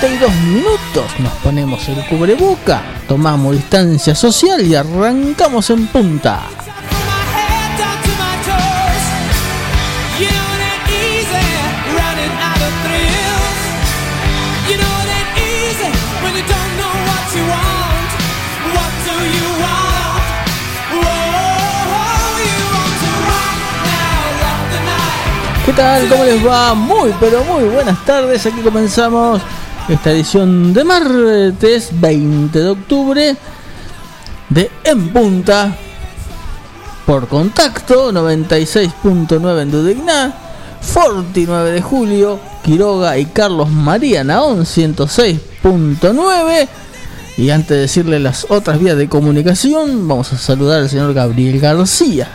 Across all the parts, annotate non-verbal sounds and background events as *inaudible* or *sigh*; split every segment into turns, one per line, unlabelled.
19.32 minutos nos ponemos el cubreboca, tomamos distancia social y arrancamos en punta. ¿Qué tal? ¿Cómo les va? Muy, pero muy buenas tardes. Aquí comenzamos esta edición de martes 20 de octubre de En Punta por contacto 96.9 en Dudigná, Forti 9 de julio, Quiroga y Carlos María Naón 106.9. Y antes de decirle las otras vías de comunicación, vamos a saludar al señor Gabriel García.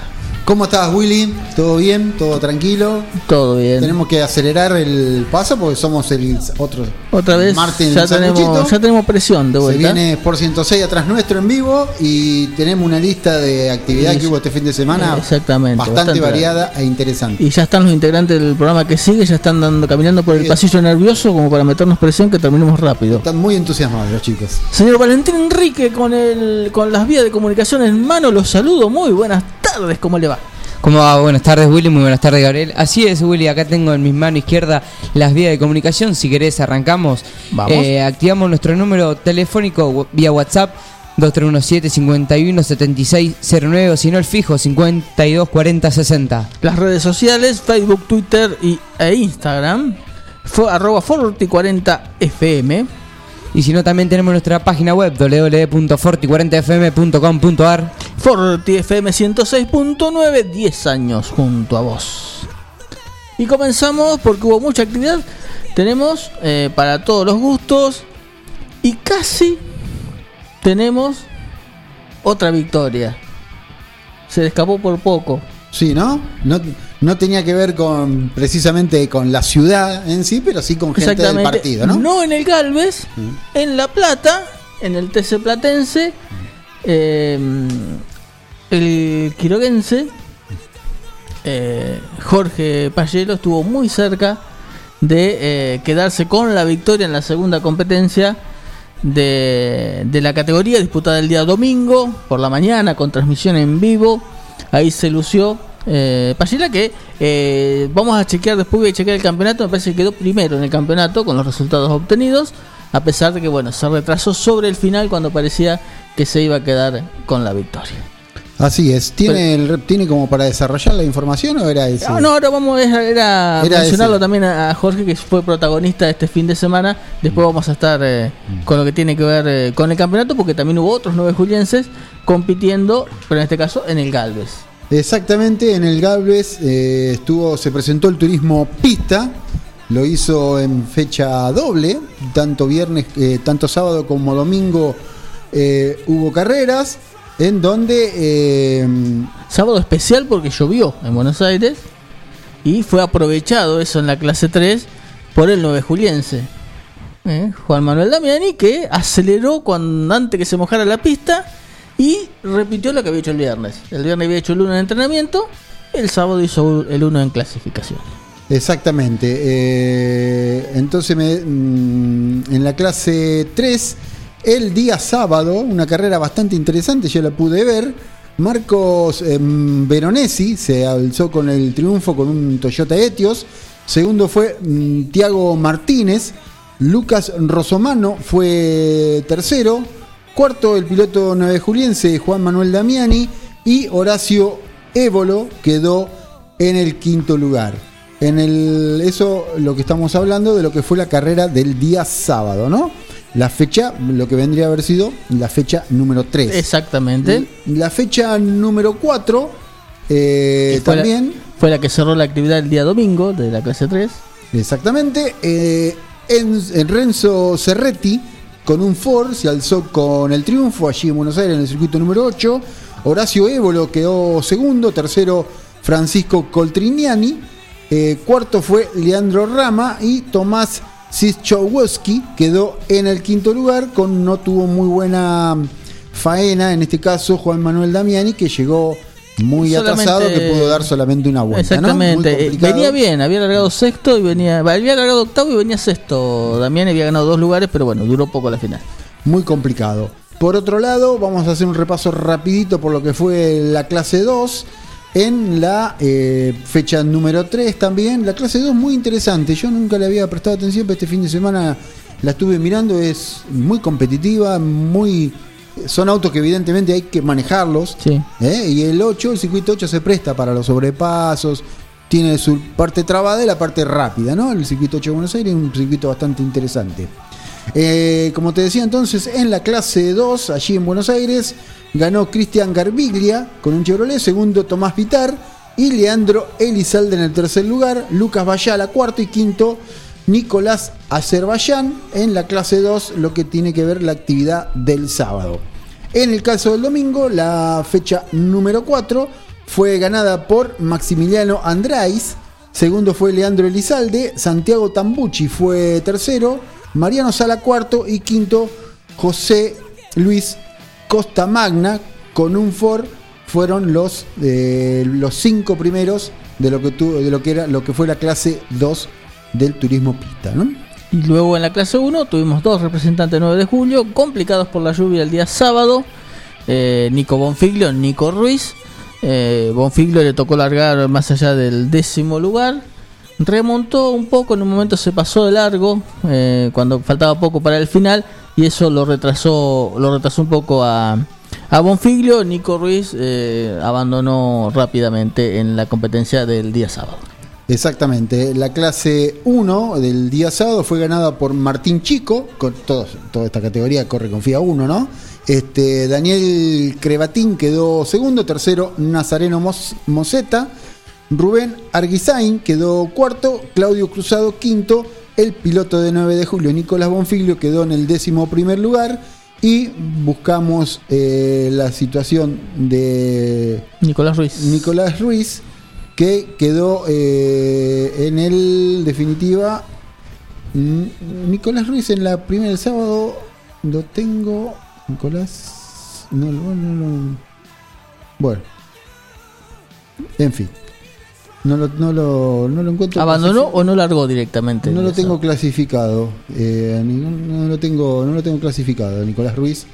¿Cómo estás, Willy? ¿Todo bien? ¿Todo tranquilo?
Todo bien.
Tenemos que acelerar el paso porque somos el otro
Otra vez
Martín
ya, tenemos, ya tenemos presión de
Se
vuelta.
viene por 106 atrás nuestro en vivo y tenemos una lista de actividades
Sí,
que hubo este fin de semana
Exactamente,
bastante,
bastante
variada e interesante.
Y ya están los integrantes del programa que sigue, ya están dando, caminando por el
Sí.
pasillo nervioso como para meternos presión que terminemos rápido.
Están muy entusiasmados los chicos.
Señor Valentín Enrique, con el con las vías de comunicación en mano, los saludo. Muy buenas tardes, ¿cómo le va?
¿Cómo va? Buenas tardes Willy, muy buenas tardes Gabriel. Así es Willy, acá tengo en mi mano izquierda las vías de comunicación. Si querés arrancamos.
Vamos.
Eh, activamos nuestro número telefónico vía WhatsApp 2317 51 76 09 o si no el fijo 52 40 60.
Las redes sociales, Facebook, Twitter y, e Instagram, fue arroba forti40fm.
Y si no también tenemos nuestra página web www.forti40fm.com.ar.
Forti FM 106.9, 10 años junto a vos. Y comenzamos porque hubo mucha actividad. Tenemos eh, para todos los gustos y casi tenemos otra victoria. Se le escapó por poco.
Sí, ¿no? ¿no? No tenía que ver con precisamente con la ciudad en sí, pero sí con gente del partido, ¿no?
en el Galvez, en La Plata, en el TC Platense, eh, el quiroguense, eh, Jorge Payelo estuvo muy cerca de eh, quedarse con la victoria en la segunda competencia de, de la categoría disputada el día domingo por la mañana con transmisión en vivo. Ahí se lució eh, que eh, vamos a chequear después voy a chequear el campeonato. Me parece que quedó primero en el campeonato con los resultados obtenidos. A pesar de que bueno, se retrasó sobre el final cuando parecía que se iba a quedar con la victoria.
Así es. ¿Tiene, el, ¿Tiene como para desarrollar la información o era ese?
No, no, ahora vamos a, era
Era
mencionarlo
ese.
también a, a Jorge, que fue protagonista este fin de semana. Después vamos a estar eh, con lo que tiene que ver eh, con el campeonato, porque también hubo otros nueve julienses compitiendo, pero en este caso en el Galvez.
Exactamente, en el Galvez eh, estuvo, se presentó el turismo pista, lo hizo en fecha doble, tanto viernes, eh, tanto sábado como domingo eh, hubo carreras, en donde eh,
Sábado especial porque llovió en Buenos Aires y fue aprovechado eso en la clase 3 por el 9 juliense. Juan Manuel Damiani que aceleró cuando, antes que se mojara la pista y repitió lo que había hecho el viernes. El viernes había hecho el 1 en entrenamiento, el sábado hizo el 1 en clasificación.
Exactamente. eh, entonces, mm, en la clase 3, el día sábado, una carrera bastante interesante, yo la pude ver. Marcos em, Veronesi se alzó con el triunfo con un Toyota Etios. Segundo fue mm, Tiago Martínez. Lucas Rosomano fue tercero. Cuarto, el piloto 9 juliense Juan Manuel Damiani. Y Horacio Évolo quedó en el quinto lugar. En el, eso lo que estamos hablando de lo que fue la carrera del día sábado, ¿no? La fecha, lo que vendría a haber sido la fecha número 3.
Exactamente.
La fecha número 4
Que fue la-
también,
fue la que cerró la actividad el día domingo de la clase 3.
exactamente, eh, en, en Renzo Cerretti con un Ford se alzó con el triunfo allí en Buenos Aires en el circuito número 8. Horacio Évolo quedó segundo, tercero Francisco Coltriniani, eh, cuarto fue Leandro Rama y Tomás Sischowski quedó en el quinto lugar, con no tuvo muy buena faena, en este caso Juan Manuel Damiani, que llegó muy
Solamente-
atrasado que pudo dar solamente una vuelta.
Exactamente. Eh, venía bien, había largado sexto y venía. Había largado octavo y venía sexto. Damián había ganado dos lugares, pero bueno, duró poco la final.
muy complicado. Por otro lado, vamos a hacer un repaso rapidito por lo que fue la clase 2. En la eh, fecha número 3 también, la clase 2 muy interesante. Yo nunca le había prestado atención, pero este fin de semana la estuve mirando. Es muy competitiva, muy... Son autos que evidentemente hay que manejarlos.
Sí.
¿eh? Y el 8, el circuito 8 se presta para los sobrepasos. Tiene su parte trabada y la parte rápida, ¿no? El circuito 8 de Buenos Aires es un circuito bastante interesante. Eh, como te decía entonces, en la clase 2, allí en Buenos Aires, ganó Cristian Garbiglia con un Chevrolet, segundo Tomás Vitar y Leandro Elizalde en el tercer lugar, Lucas Bayala cuarto y quinto Nicolás Azerbaiyán en la clase 2, lo que tiene que ver la actividad del sábado. En el caso del domingo, la fecha número 4 fue ganada por Maximiliano Andrais, segundo fue Leandro Elizalde, Santiago Tambucci fue tercero, Mariano Sala cuarto y quinto José Luis Costa Magna con un Ford fueron los, eh, los cinco primeros de lo que de lo que era lo que fue la clase 2 del turismo pista.
Y luego en la clase 1 tuvimos dos representantes 9 de julio, complicados por la lluvia el día sábado. eh, Nico Bonfiglio, Nico Ruiz. Eh, Bonfiglio le tocó largar más allá del décimo lugar. Remontó un poco, en un momento se pasó de largo, eh, cuando faltaba poco para el final, y eso lo retrasó, lo retrasó un poco a, a Bonfiglio. Nico Ruiz abandonó rápidamente en la competencia del día sábado.
Exactamente. La clase 1 del día sábado fue ganada por Martín Chico, con todos, toda esta categoría corre con FIA 1, ¿no? Este, Daniel Crevatín quedó segundo, tercero Nazareno Mos- Moseta, Rubén Arguizain quedó cuarto, Claudio Cruzado quinto, el piloto de 9 de julio Nicolás Bonfiglio quedó en el décimo primer lugar y buscamos eh, la situación de
Nicolás Ruiz.
Nicolás Ruiz, que quedó eh, en el definitiva. Nicolás Ruiz en la primera del sábado lo tengo. Nicolás. No, no, no, no. Bueno. En fin. No lo, no lo, no lo encuentro.
¿Abandonó o no largó directamente?
No lo
Eso.
tengo clasificado. eh, ni- no, lo tengo, no lo tengo clasificado, Nicolás Ruiz,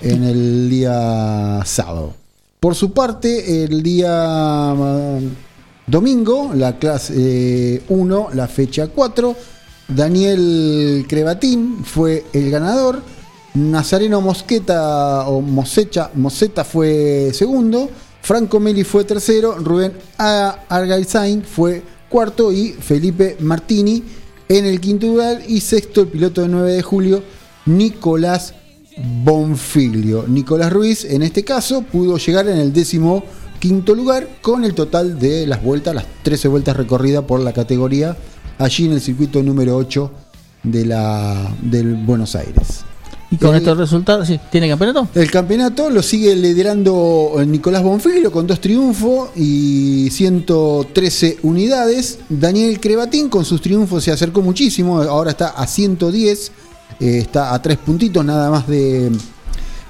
en el día sábado. Por su parte, el día ah, domingo, la clase 1, la fecha 4, Daniel Crevatín fue el ganador. Nazareno Mosqueta o Mosecha, Moseta fue segundo. Franco Meli fue tercero. Rubén Argaizain fue cuarto. Y Felipe Martini en el quinto lugar. Y sexto, el piloto de 9 de julio, Nicolás Bonfiglio. Nicolás Ruiz, en este caso, pudo llegar en el décimo quinto lugar con el total de las vueltas, las 13 vueltas recorridas por la categoría, allí en el circuito número 8 de la, del Buenos Aires.
Y con
El-
estos resultados, sí, ¿tiene campeonato?
El campeonato lo sigue liderando eh, Nicolás Bonfiglio con dos triunfos y 113 unidades. Daniel Crevatín con sus triunfos se acercó muchísimo, ahora está a 110, eh, está a tres puntitos nada más de,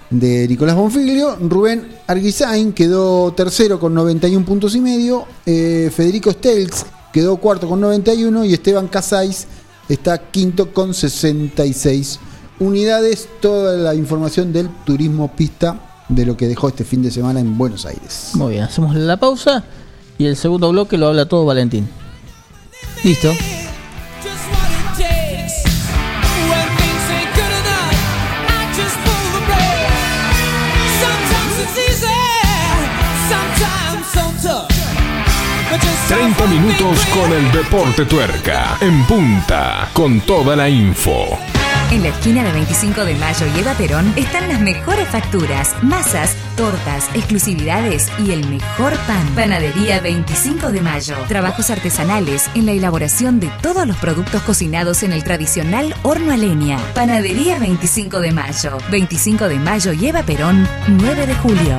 de Nicolás Bonfiglio. Rubén Arguizain quedó tercero con 91 puntos y medio. Eh, Federico Stelz quedó cuarto con 91 y Esteban Casais está quinto con 66 unidades. Toda la información del turismo pista de lo que dejó este fin de semana en Buenos Aires.
Muy bien, hacemos la pausa y el segundo bloque lo habla todo Valentín.
Listo.
30 minutos con el deporte tuerca. En punta. Con toda la info.
En la esquina de 25 de Mayo y Eva Perón están las mejores facturas, masas, tortas, exclusividades y el mejor pan. Panadería 25 de Mayo. Trabajos artesanales en la elaboración de todos los productos cocinados en el tradicional horno a leña. Panadería 25 de Mayo. 25 de Mayo y Eva Perón, 9 de julio.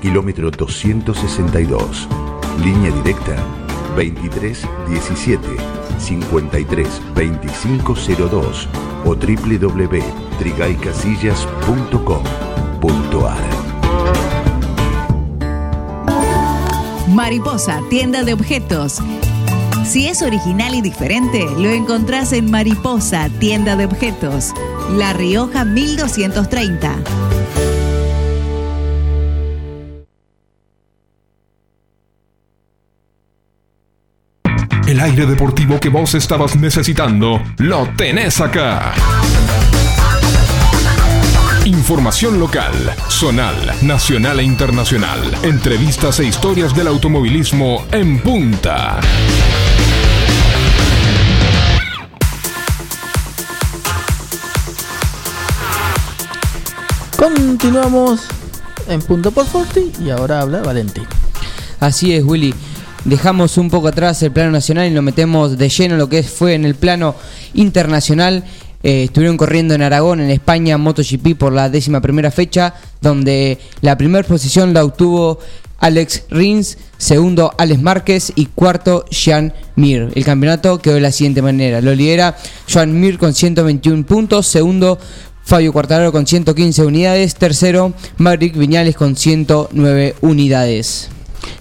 kilómetro 262. Línea directa 23 17 53 2502 o www.trigaycasillas.com.ar
Mariposa, tienda de objetos. Si es original y diferente, lo encontrás en Mariposa, tienda de objetos. La Rioja 1230.
El aire deportivo que vos estabas necesitando, lo tenés acá. Información local, zonal, nacional e internacional. Entrevistas e historias del automovilismo en punta.
Continuamos en punto por Forti y ahora habla Valentín.
Así es, Willy. Dejamos un poco atrás el plano nacional y nos metemos de lleno en lo que fue en el plano internacional. Eh, estuvieron corriendo en Aragón, en España, MotoGP por la décima primera fecha, donde la primera posición la obtuvo Alex Rins, segundo Alex Márquez y cuarto Jean Mir. El campeonato quedó de la siguiente manera. Lo lidera Jean Mir con 121 puntos, segundo Fabio Quartararo con 115 unidades, tercero Maverick Viñales con 109 unidades.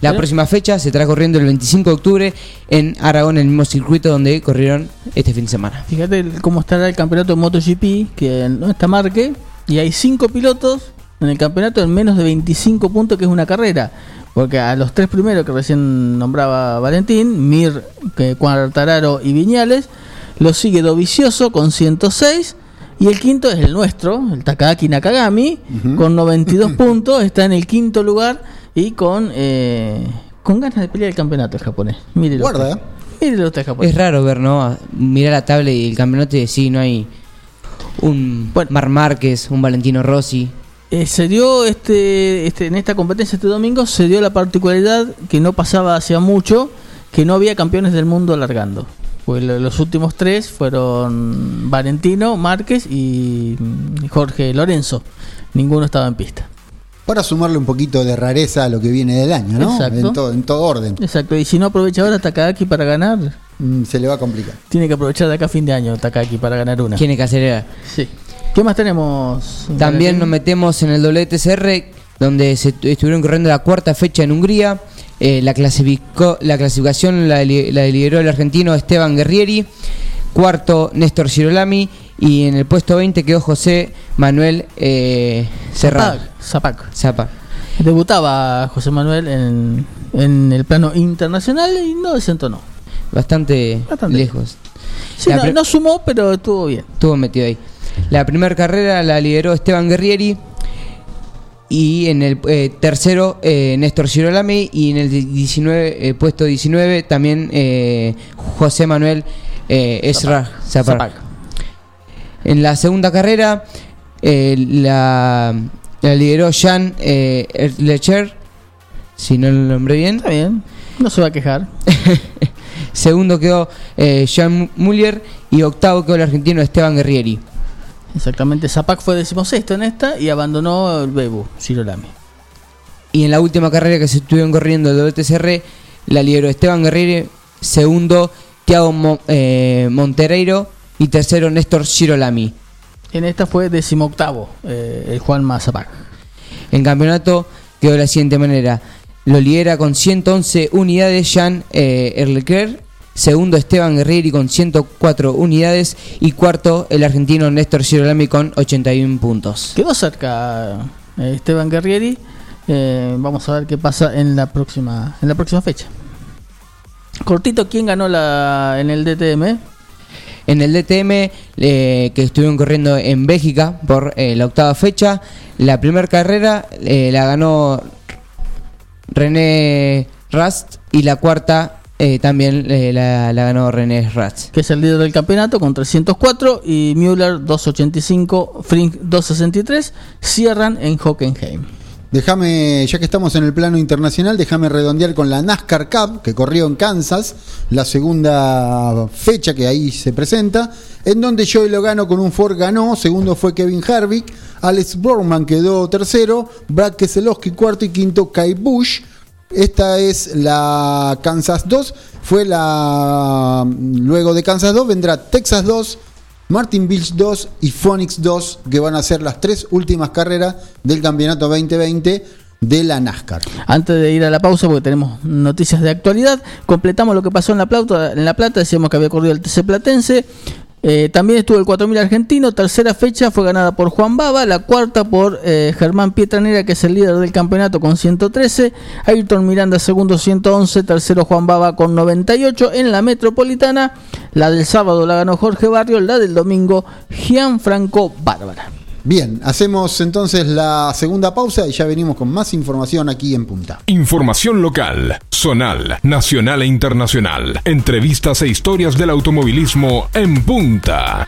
La próxima fecha se estará corriendo el 25 de octubre en Aragón, en el mismo circuito donde corrieron este fin de semana.
Fíjate cómo estará el campeonato de MotoGP, que no está Marque, y hay cinco pilotos en el campeonato en menos de 25 puntos, que es una carrera. Porque a los tres primeros que recién nombraba Valentín, Mir, que Quartararo y Viñales, lo sigue Dovicioso con 106. Y el quinto es el nuestro, el Takaki Nakagami, con 92 *laughs* puntos, está en el quinto lugar y con eh, con ganas de pelear el campeonato el japonés. Mírelo.
Guarda,
usted. Mírelo usted, japonés.
Es raro ver, ¿no? Mirar la tabla y el campeonato y decir, no hay un
Bueno.
Mar Márquez, un Valentino Rossi.
Eh, se dio este, este en esta competencia este domingo se dio la particularidad que no pasaba hacía mucho que no había campeones del mundo alargando pues lo- los últimos tres fueron Valentino Márquez y mm, Jorge Lorenzo ninguno estaba en pista
Para sumarle un poquito de rareza a lo que viene del año, ¿no?
Exacto.
En, todo, en todo orden.
exacto y si no aprovecha ahora Takaki para ganar
mm, se le va a complicar.
Tiene que aprovechar de acá a fin de año Takaki para ganar una.
Tiene que acelerar.
Sí. ¿Qué más tenemos?
También nos metemos en el WTCR, donde se tu- estuvieron corriendo la cuarta fecha en Hungría. Eh, la, clasificó, la clasificación la, la lideró el argentino Esteban Guerrieri. Cuarto, Néstor Girolami. Y en el puesto 20 quedó José Manuel eh, Serrano.
Zapac. Zapac.
Zapa.
Debutaba José Manuel en, en el plano internacional y no desentonó.
Bastante,
Bastante.
lejos.
Sí, no, sumó, pero estuvo bien.
Estuvo metido ahí. La primera carrera la lideró Esteban Guerrieri. Y en el eh, tercero, eh, Néstor Girolami. Y en el 19, eh, puesto 19, también eh, José Manuel Esra Zapar.
Zapac.
En la segunda carrera, eh, la, la lideró Jean eh, Lecher. Si no lo nombré bien.
Está bien. No se va a quejar. *laughs*
Segundo quedó eh, Jean Muller. Y octavo quedó el argentino Esteban Guerrieri.
Exactamente. Zapac fue decimosexto en esta y abandonó el Bebu, Girolami.
Y en la última carrera que se estuvieron corriendo el WTCR, la lideró Esteban Guerrero, segundo Thiago Mo- eh, Montereiro y tercero Néstor Girolami.
En esta fue decimoctavo eh, el Juan Mazapac.
En campeonato quedó de la siguiente manera. Lo lidera con 111 unidades Jean eh, segundo Esteban Guerrieri con 104 unidades y cuarto el argentino Néstor Girolami con 81 puntos.
Quedó cerca eh, Esteban Guerrieri. Eh, vamos a ver qué pasa en la próxima en la próxima fecha. Cortito, ¿quién ganó la en el DTM?
En el DTM eh, que estuvieron corriendo en Bélgica por eh, la octava fecha, la primera carrera eh, la ganó René Rast y la cuarta eh, también eh, la, la ganó René Rast.
que es el líder del campeonato con 304 y Müller 285, Frink 263, cierran en Hockenheim.
Déjame, ya que estamos en el plano internacional, déjame redondear con la NASCAR Cup que corrió en Kansas, la segunda fecha que ahí se presenta, en donde Joey Logano con un Ford ganó, segundo fue Kevin Harvick, Alex Borman quedó tercero, Brad Keselowski cuarto y quinto Kai Bush. Esta es la Kansas 2, fue la luego de Kansas 2 vendrá Texas 2, Martin Beach 2 y Phoenix 2, que van a ser las tres últimas carreras del campeonato 2020 de la NASCAR.
Antes de ir a la pausa, porque tenemos noticias de actualidad, completamos lo que pasó en La Plata. En La Plata decíamos que había corrido el TC Platense. Eh, también estuvo el 4000 argentino. Tercera fecha fue ganada por Juan Baba. La cuarta por eh, Germán Pietranera, que es el líder del campeonato con 113. Ayrton Miranda, segundo 111. Tercero Juan Baba con 98. En la metropolitana, la del sábado la ganó Jorge Barrio. La del domingo, Gianfranco Bárbara.
Bien, hacemos entonces la segunda pausa y ya venimos con más información aquí en Punta.
Información local, zonal, nacional e internacional. Entrevistas e historias del automovilismo en punta.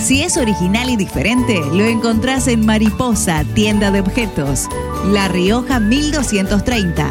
Si es original y diferente, lo encontrás en Mariposa, tienda de objetos. La Rioja 1230.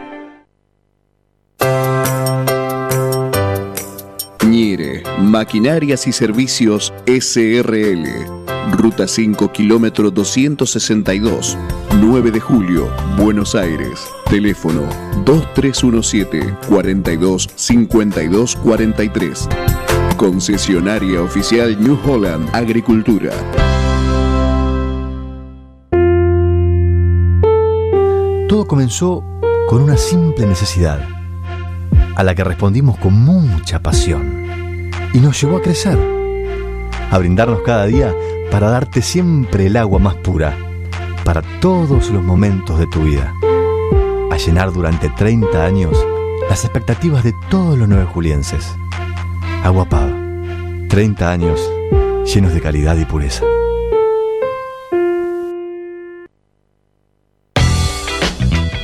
Maquinarias y Servicios SRL. Ruta 5, kilómetro 262, 9 de julio, Buenos Aires. Teléfono 2317 42 52 43. Concesionaria oficial New Holland Agricultura.
Todo comenzó con una simple necesidad, a la que respondimos con mucha pasión, y nos llevó a crecer, a brindarnos cada día para darte siempre el agua más pura, para todos los momentos de tu vida, a llenar durante 30 años las expectativas de todos los nueve julienses. Agua Pava, 30 años llenos de calidad y pureza.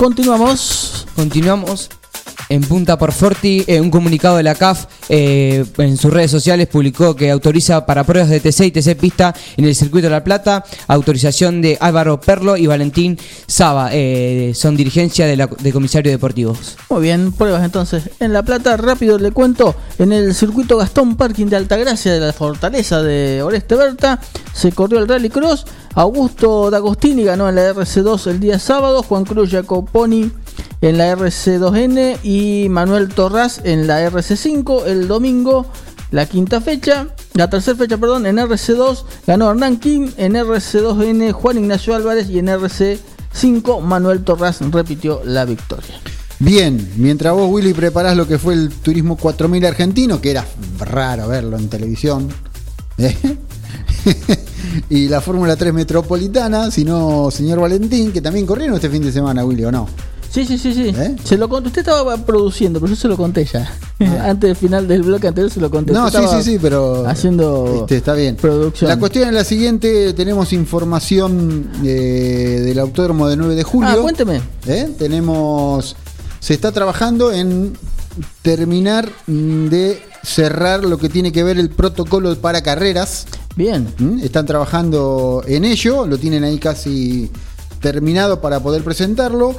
Continuamos.
Continuamos. En Punta por Forti, eh, un comunicado de la CAF eh, en sus redes sociales publicó que autoriza para pruebas de TC y TC Pista en el Circuito de la Plata, autorización de Álvaro Perlo y Valentín Saba, eh, son dirigencia de, la, de comisarios deportivos.
Muy bien, pruebas entonces. En La Plata, rápido le cuento, en el circuito Gastón Parking de Altagracia de la Fortaleza de Oreste Berta, se corrió el Rally Cross. Augusto D'Agostini ganó en la RC2 el día sábado, Juan Cruz Jacoponi en la RC2N y Manuel Torras en la RC5 el domingo, la quinta fecha. La tercera fecha, perdón, en RC2 ganó Hernán Kim, en RC2N Juan Ignacio Álvarez y en RC5 Manuel Torras repitió la victoria.
Bien, mientras vos, Willy, preparás lo que fue el Turismo 4000 argentino, que era raro verlo en televisión, ¿eh? *laughs* y la Fórmula 3 metropolitana, sino señor Valentín, que también corrieron este fin de semana, Willy, ¿o no?
Sí, sí, sí, sí.
¿Eh?
Se lo conté. Usted estaba produciendo, pero yo se lo conté ya.
Ah. *laughs*
Antes del final del bloque anterior se lo conté.
No,
Usted
sí, sí, sí, pero.
Haciendo
este, está bien.
producción.
La cuestión es la siguiente: tenemos información eh, del Autódromo de 9 de julio.
Ah, cuénteme.
¿Eh? Tenemos. Se está trabajando en terminar mm, de cerrar lo que tiene que ver el protocolo para carreras.
Bien.
¿Mm? Están trabajando en ello, lo tienen ahí casi terminado para poder presentarlo.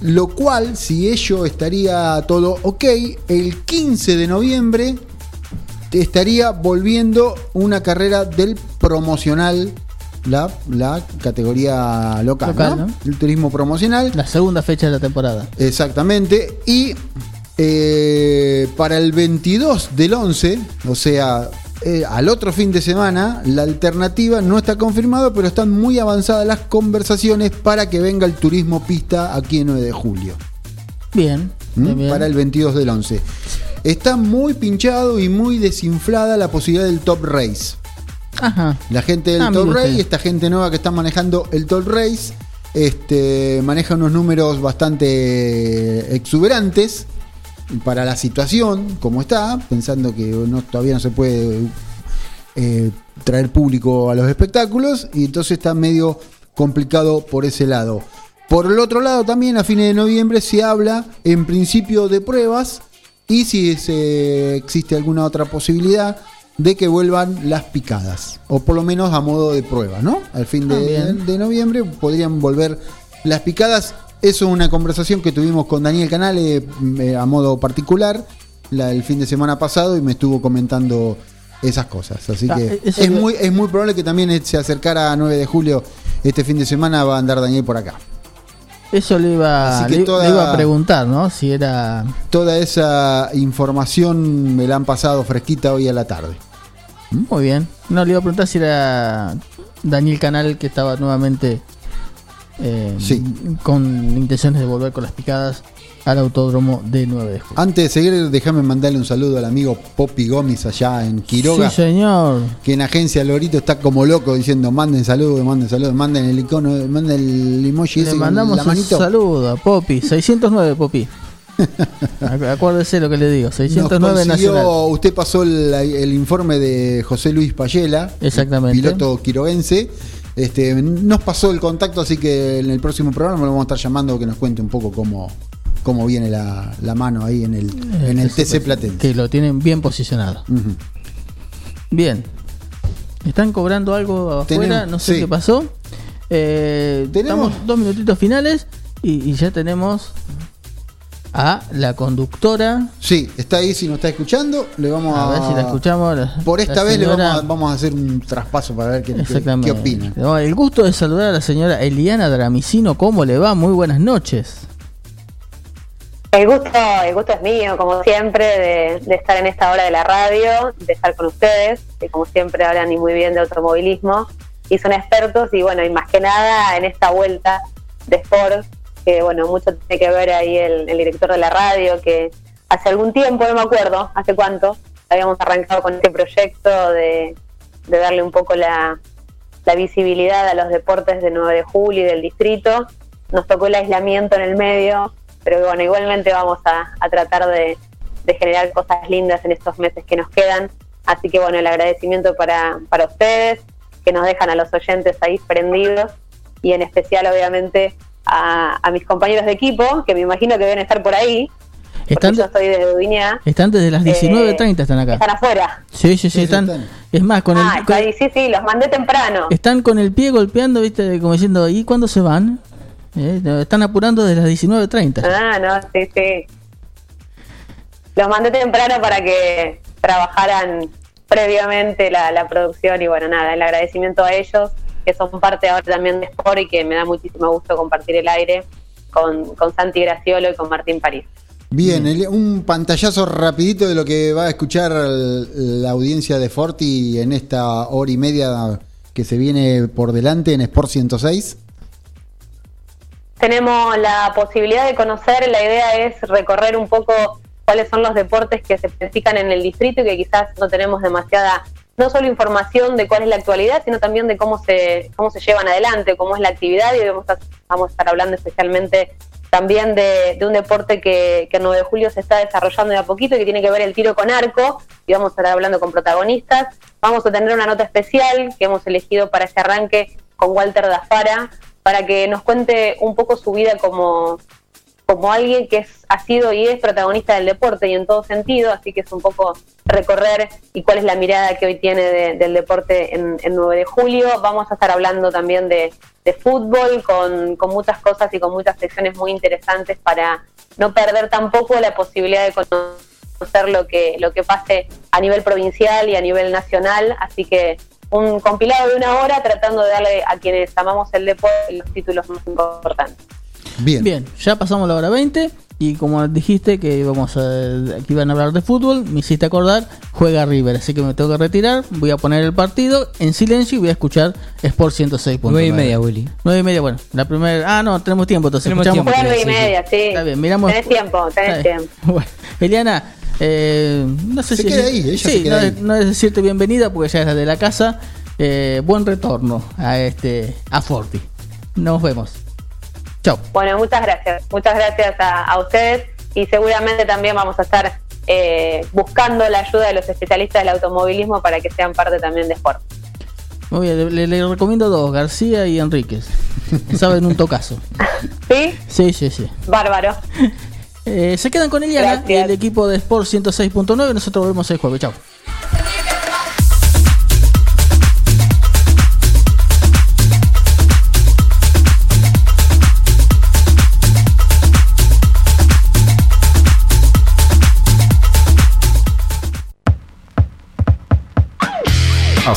Lo cual, si ello estaría todo ok, el 15 de noviembre estaría volviendo una carrera del promocional, la, la categoría local,
Local,
¿no?
¿no?
El turismo promocional.
La segunda fecha de la temporada.
Exactamente. Y eh, para el 22 del 11, o sea, eh, al otro fin de semana, la alternativa no está confirmada, pero están muy avanzadas las conversaciones para que venga el turismo pista aquí en 9 de julio.
Bien.
¿Mm?
bien, bien.
Para el 22 del 11. Está muy pinchado y muy desinflada la posibilidad del top race.
Ajá.
La gente del
Ah,
Top Race,
usted.
esta gente nueva que está manejando el Top Race, este, maneja unos números bastante exuberantes para la situación como está, pensando que no, todavía no se puede eh, traer público a los espectáculos y entonces está medio complicado por ese lado. Por el otro lado también a fines de noviembre se habla en principio de pruebas y si se- existe alguna otra posibilidad de que vuelvan las picadas, o por lo menos a modo de prueba, ¿no? Al fin
Ah,
de, de noviembre podrían volver las picadas. Eso es una conversación que tuvimos con Daniel Canale eh, a modo particular la, el fin de semana pasado y me estuvo comentando esas cosas. Así
Ah,
que
eso
es muy, es muy probable que también se acercara a 9 de julio este fin de semana, va a andar Daniel por acá.
Eso le iba,
toda-
le iba a preguntar, ¿no? Si era.
Toda esa información me la han pasado fresquita hoy a la tarde.
Muy bien. No, le iba a preguntar si era Daniel Canal que estaba nuevamente eh, con intenciones de volver con las picadas al autódromo de 9 de julio.
Antes de seguir, déjame mandarle un saludo al amigo Poppy Gómez allá en Quiroga.
Sí, señor.
Que en agencia Lorito está como loco diciendo manden saludos, manden saludos, manden el icono, manden el emoji ese
Le
con
mandamos
la
un
manito.
saludo a Poppy. *laughs* 609, Poppy. *laughs* Acu- Acuérdese lo que le digo.
Nos
609
consiguió-
Nacional.
usted pasó el, el informe de José Luis Payela,
Exactamente.
piloto quiroguense. Este, nos pasó el contacto, así que en el próximo programa lo vamos a estar llamando que nos cuente un poco cómo, cómo viene la, la mano ahí en el, en el TC Platense.
Que lo tienen bien posicionado. Bien. ¿Están cobrando algo afuera?
Tenemos-
no sé
sí.
qué pasó. Eh,
Tenemos-
dos minutitos finales y, y ya tenemos a la conductora.
Sí, está ahí si nos está escuchando. Le vamos a,
A ver si la escuchamos. la-
Por esta vez le vamos a, vamos a hacer un traspaso para ver qué, qué, qué opina.
No, El gusto de saludar a la señora Eliana Dramicino. ¿Cómo le va? Muy buenas noches.
El gusto, el gusto es mío, como siempre, de, de estar en esta hora de la radio, de estar con ustedes, que como siempre hablan y muy bien de automovilismo y son expertos y bueno, y más que nada en esta vuelta de Sport, que bueno, mucho tiene que ver ahí el, director de la radio, que hace algún tiempo, no me acuerdo, hace cuánto, habíamos arrancado con este proyecto de, darle un poco la, visibilidad a los deportes de 9 de julio y del distrito. Nos tocó el aislamiento en el medio, pero bueno, igualmente vamos a, a tratar de, de generar cosas lindas en estos meses que nos quedan. Así que bueno, el agradecimiento para, para ustedes, que nos dejan a los oyentes ahí prendidos, y en especial obviamente a, a mis compañeros de equipo, que me imagino que deben estar por ahí,
Están,
yo soy de Dubiñá.
están desde las 19.30 están acá.
Están afuera.
Sí, sí, sí, están. Es más, con el,
ah, está ahí, sí, sí, los mandé temprano.
Están con el pie golpeando, viste, como diciendo, ¿y cuándo se van? Eh, están apurando desde las 19.30.
Ah, no, sí, sí. Los mandé temprano para que trabajaran previamente la, la producción y bueno, nada, el agradecimiento a ellos, que son parte ahora también de Sport y que me da muchísimo gusto compartir el aire con, con Santi Graciolo y con Martín París.
Bien, el- un pantallazo rapidito de lo que va a escuchar el- la audiencia de Forti en esta hora y media que se viene por delante en Sport 106.
tenemos la posibilidad de conocer, la idea es recorrer un poco cuáles son los deportes que se practican en el distrito y que quizás no tenemos demasiada, no solo información de cuál es la actualidad, sino también de cómo se, cómo se llevan adelante, cómo es la actividad y vamos a, vamos a estar hablando especialmente también de, de un deporte que, que el 9 de julio se está desarrollando de a poquito y que tiene que ver el tiro con arco y vamos a estar hablando con protagonistas. Vamos a tener una nota especial que hemos elegido para este arranque con Walter Dafara para que nos cuente un poco su vida como, como alguien que es, ha sido y es protagonista del deporte y en todo sentido, así que es un poco recorrer y cuál es la mirada que hoy tiene de- del deporte en, en 9 de julio. Vamos a estar hablando también de, de fútbol con, con muchas cosas y con muchas secciones muy interesantes para no perder tampoco la posibilidad de conocer lo que, lo que pase a nivel provincial y a nivel nacional, así que un compilado de una hora tratando de darle a quienes amamos el deporte los títulos más importantes.
Bien.
Bien, ya pasamos la hora 20 y como dijiste que íbamos a, que iban a hablar de fútbol, me hiciste acordar, juega River, así que me tengo que retirar, voy a poner el partido en silencio y voy a escuchar Sport 106.9.
9 y media, Willy.
9 y media, bueno, la primera... Ah, no, tenemos tiempo, entonces
Tenemos
escuchamos-
tiempo.
Nueve y media, sí.
Está bien, miramos...
Tenés tiempo, tenés
Está bien.
tiempo. *laughs*
Bueno, Eliana, eh, no sé
Se
si...
queda ahí, ella se queda
no,
ahí.
no es decirte bienvenida porque ya es de la casa. Eh, buen retorno a este a Forti. Nos vemos. Chao.
Bueno, muchas gracias. Muchas gracias a, a ustedes y seguramente también vamos a estar eh, buscando la ayuda de los especialistas del automovilismo para que sean parte también de Sport.
Muy bien, le, le recomiendo dos, García y Enríquez. *laughs* Saben un tocazo.
¿Sí?
Sí, sí, sí.
Bárbaro. *laughs*
Eh, se quedan con Eliana el equipo de Sport 106.9. Nosotros volvemos el jueves. Chao.